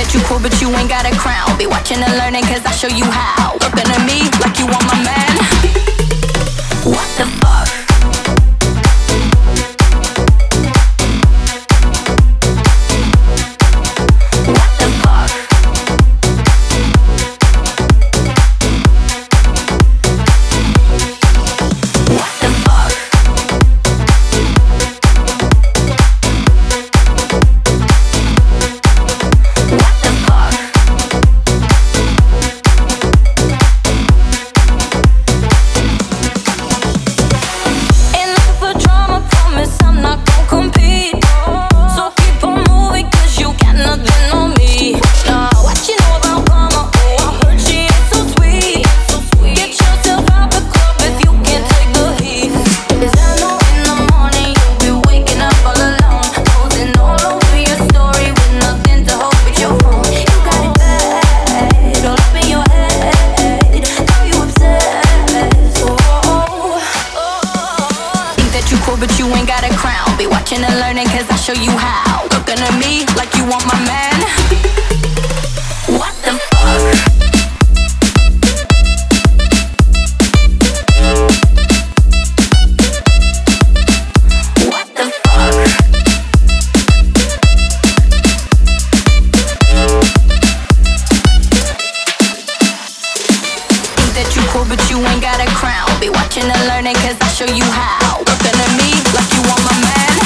that you cool, but you ain't got a crown. Be watching and learning, cause I show you how. Looking at me like too cool, but you ain't got a crown. Be watching and learning, cause I show you how. Looking at me like you want my you ain't got a crown. Be watching and learning, cause I show you how. Looking at me like you want my man.